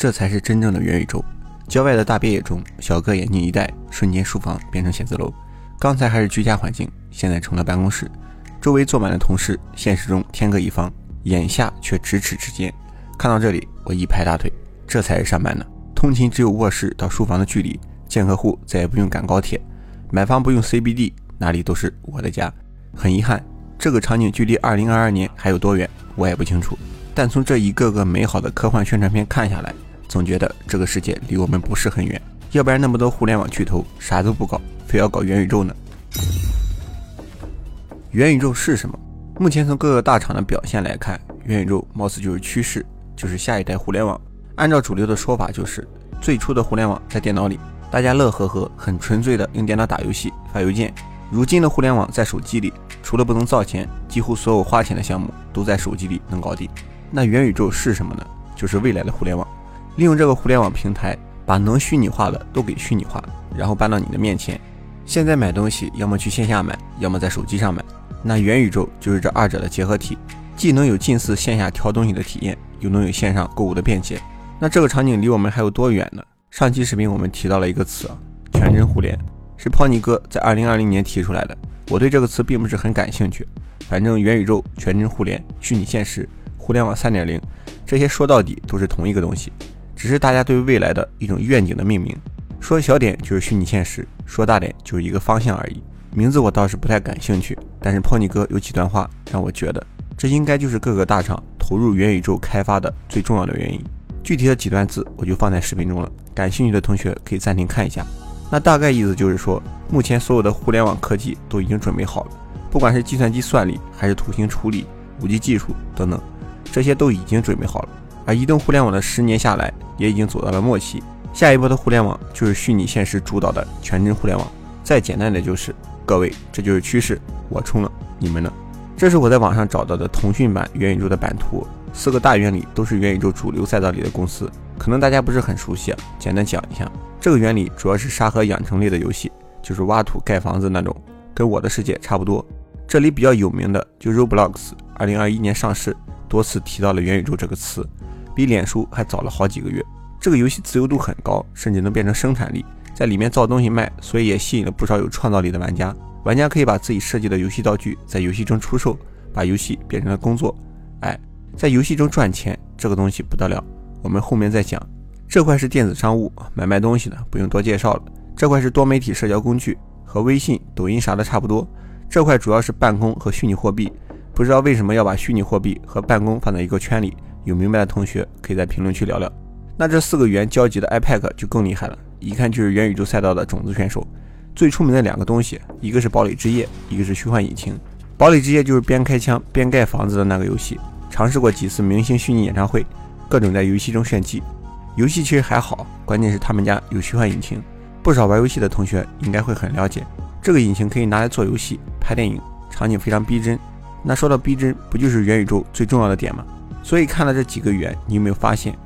这才是真正的元宇宙。郊外的大别野中，小哥眼镜一戴，瞬间书房变成写字楼。刚才还是居家环境，现在成了办公室，周围坐满了同事，现实中天各一方，眼下却咫尺之间。看到这里，我一拍大腿，这才是上班呢。通勤只有卧室到书房的距离，见客户再也不用赶高铁，买房不用 CBD，哪里都是我的家。很遗憾，这个场景距离2022年还有多远，我也不清楚。但从这一个个美好的科幻宣传片看下来，总觉得这个世界离我们不是很远，要不然那么多互联网巨头啥都不搞，非要搞元宇宙呢？元宇宙是什么？目前从各个大厂的表现来看，元宇宙貌似就是趋势，就是下一代互联网。按照主流的说法，就是最初的互联网在电脑里，大家乐呵呵，很纯粹的用电脑打游戏、发邮件。如今的互联网在手机里，除了不能造钱，几乎所有花钱的项目都在手机里能搞定。那元宇宙是什么呢？就是未来的互联网。利用这个互联网平台，把能虚拟化的都给虚拟化，然后搬到你的面前。现在买东西，要么去线下买，要么在手机上买。那元宇宙就是这二者的结合体，既能有近似线下挑东西的体验，又能有线上购物的便捷。那这个场景离我们还有多远呢？上期视频我们提到了一个词，全真互联，是 Pony 哥在2020年提出来的。我对这个词并不是很感兴趣，反正元宇宙、全真互联、虚拟现实。互联网三点零，这些说到底都是同一个东西，只是大家对未来的一种愿景的命名。说小点就是虚拟现实，说大点就是一个方向而已。名字我倒是不太感兴趣，但是 Pony 哥有几段话让我觉得，这应该就是各个大厂投入元宇宙开发的最重要的原因。具体的几段字我就放在视频中了，感兴趣的同学可以暂停看一下。那大概意思就是说，目前所有的互联网科技都已经准备好了，不管是计算机算力，还是图形处理、五 G 技术等等。这些都已经准备好了，而移动互联网的十年下来，也已经走到了末期。下一波的互联网就是虚拟现实主导的全真互联网。再简单的就是，各位，这就是趋势，我冲了，你们呢？这是我在网上找到的腾讯版元宇宙的版图，四个大原理都是元宇宙主流赛道里的公司，可能大家不是很熟悉啊，简单讲一下。这个原理主要是沙盒养成类的游戏，就是挖土盖房子那种，跟我的世界差不多。这里比较有名的就 Roblox，二零二一年上市。多次提到了元宇宙这个词，比脸书还早了好几个月。这个游戏自由度很高，甚至能变成生产力，在里面造东西卖，所以也吸引了不少有创造力的玩家。玩家可以把自己设计的游戏道具在游戏中出售，把游戏变成了工作。哎，在游戏中赚钱，这个东西不得了。我们后面再讲。这块是电子商务，买卖东西的，不用多介绍了。这块是多媒体社交工具，和微信、抖音啥的差不多。这块主要是办公和虚拟货币。不知道为什么要把虚拟货币和办公放在一个圈里？有明白的同学可以在评论区聊聊。那这四个元交集的 iPad 就更厉害了，一看就是元宇宙赛道的种子选手。最出名的两个东西，一个是堡垒之夜，一个是虚幻引擎。堡垒之夜就是边开枪边盖房子的那个游戏，尝试过几次明星虚拟演唱会，各种在游戏中炫技。游戏其实还好，关键是他们家有虚幻引擎。不少玩游戏的同学应该会很了解，这个引擎可以拿来做游戏、拍电影，场景非常逼真。那说到逼真，不就是元宇宙最重要的点吗？所以看了这几个圆，你有没有发现